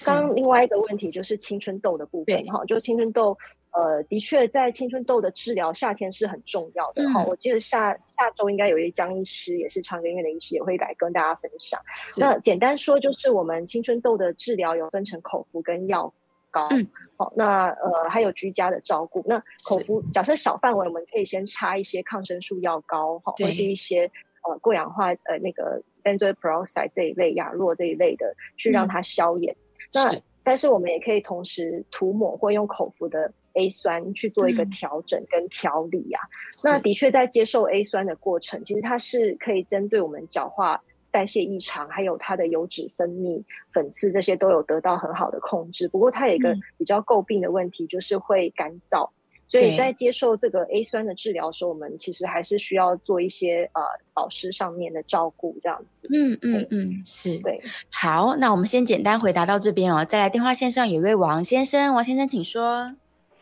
刚另外一个问题就是青春痘的部分，哈，就青春痘。呃，的确在青春痘的治疗，夏天是很重要的。哈、嗯，我记得下下周应该有一位江医师，也是长庚医院的医师，也会来跟大家分享。那简单说，就是我们青春痘的治疗有分成口服跟药膏。嗯，好，那呃还有居家的照顾。那口服假设小范围，我们可以先擦一些抗生素药膏，哈，或是一些呃过氧化呃那个 benzoyl peroxide 这一类亚诺这一类的，去让它消炎。嗯、那但是我们也可以同时涂抹或用口服的 A 酸去做一个调整跟调理呀、啊。嗯、那的确在接受 A 酸的过程，其实它是可以针对我们角化代谢异常，还有它的油脂分泌、粉刺这些都有得到很好的控制。不过它有一个比较诟病的问题，就是会干燥。所以在接受这个 A 酸的治疗的时候，我们其实还是需要做一些呃保湿上面的照顾，这样子。嗯嗯嗯，是。对。好，那我们先简单回答到这边哦。再来电话线上有一位王先生，王先生请说。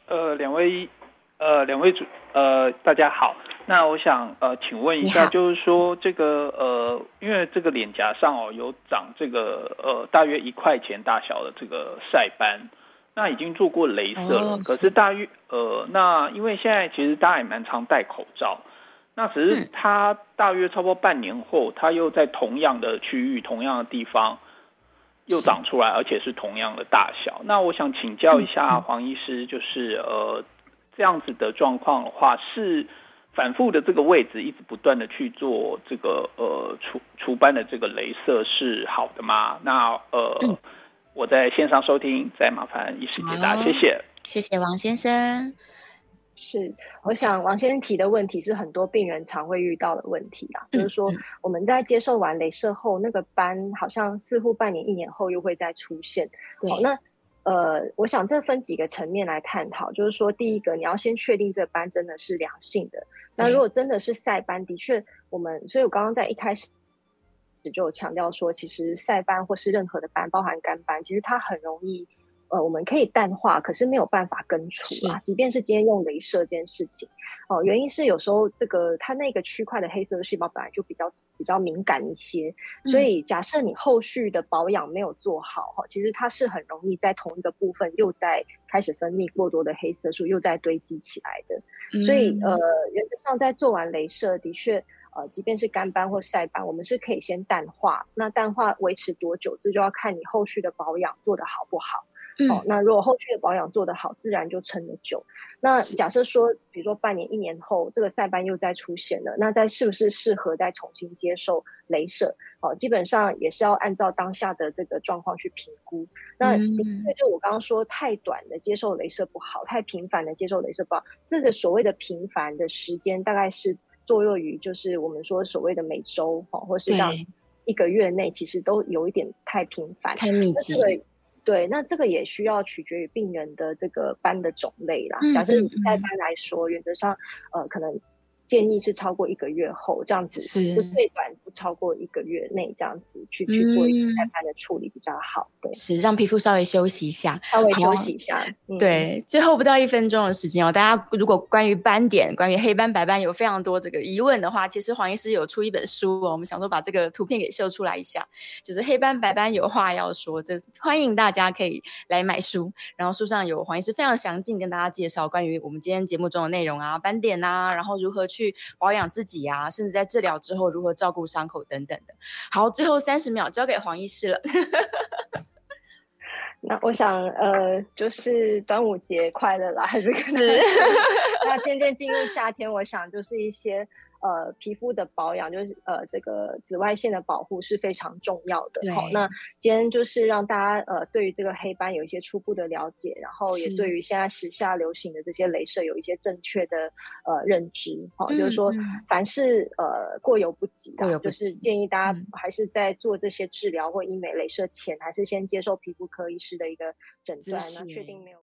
呃，两位呃两位主呃大家好，那我想呃请问一下，就是说这个呃因为这个脸颊上哦有长这个呃大约一块钱大小的这个晒斑。那已经做过镭射了，可是大约呃，那因为现在其实大家也蛮常戴口罩，那只是他大约差不多半年后，他又在同样的区域、同样的地方又长出来，而且是同样的大小。那我想请教一下黄医师，就是呃这样子的状况的话，是反复的这个位置一直不断的去做这个呃除除斑的这个镭射是好的吗？那呃。我在线上收听，再麻烦医师解答，谢谢。谢谢王先生。是，我想王先生提的问题是很多病人常会遇到的问题啊，嗯、就是说我们在接受完镭射后，那个斑好像似乎半年、一年后又会再出现。对好，那呃，我想这分几个层面来探讨，就是说第一个，你要先确定这个斑真的是良性的。那如果真的是晒斑，的确我们，所以我刚刚在一开始。就有强调说，其实晒斑或是任何的斑，包含干斑，其实它很容易，呃，我们可以淡化，可是没有办法根除啊。即便是今天用镭射这件事情，哦、呃，原因是有时候这个它那个区块的黑色细胞本来就比较比较敏感一些，所以假设你后续的保养没有做好哈，其实它是很容易在同一个部分又在开始分泌过多的黑色素，又在堆积起来的。嗯、所以呃，原则上在做完镭射的确。呃，即便是干斑或晒斑，我们是可以先淡化。那淡化维持多久，这就要看你后续的保养做得好不好。嗯、哦，那如果后续的保养做得好，自然就撑得久。那假设说，比如说半年、一年后，这个塞斑又再出现了，那再是不是适合再重新接受镭射？哦，基本上也是要按照当下的这个状况去评估。那因为就我刚刚说，太短的接受镭射不好，太频繁的接受镭射不好。这个所谓的频繁的时间，大概是。作用于就是我们说所谓的每周哦，或是让一个月内，其实都有一点太频繁、太密集。对，那这个也需要取决于病人的这个斑的种类啦。假设你晒斑来说，原则上呃可能。建议是超过一个月后这样子，是最短不超过一个月内这样子去去做一个晒斑的处理比较好。对，是让皮肤稍微休息一下，稍微休息一下。对，最后不到一分钟的时间哦，大家如果关于斑点、关于黑斑、白斑有非常多这个疑问的话，其实黄医师有出一本书哦，我们想说把这个图片给秀出来一下，就是黑斑白斑有话要说，这欢迎大家可以来买书，然后书上有黄医师非常详尽跟大家介绍关于我们今天节目中的内容啊，斑点啊，然后如何去。去保养自己呀、啊，甚至在治疗之后如何照顾伤口等等的。好，最后三十秒交给黄医师了。<laughs> 那我想，呃，就是端午节快乐啦，还是？是。<laughs> 那渐渐进入夏天，我想就是一些。呃，皮肤的保养就是呃，这个紫外线的保护是非常重要的。好那今天就是让大家呃，对于这个黑斑有一些初步的了解，然后也对于现在时下流行的这些镭射有一些正确的呃认知。好、就是说凡事呃过犹不及的，就是建议大家还是在做这些治疗或医美镭射前，还是先接受皮肤科医师的一个诊断，那确定没有。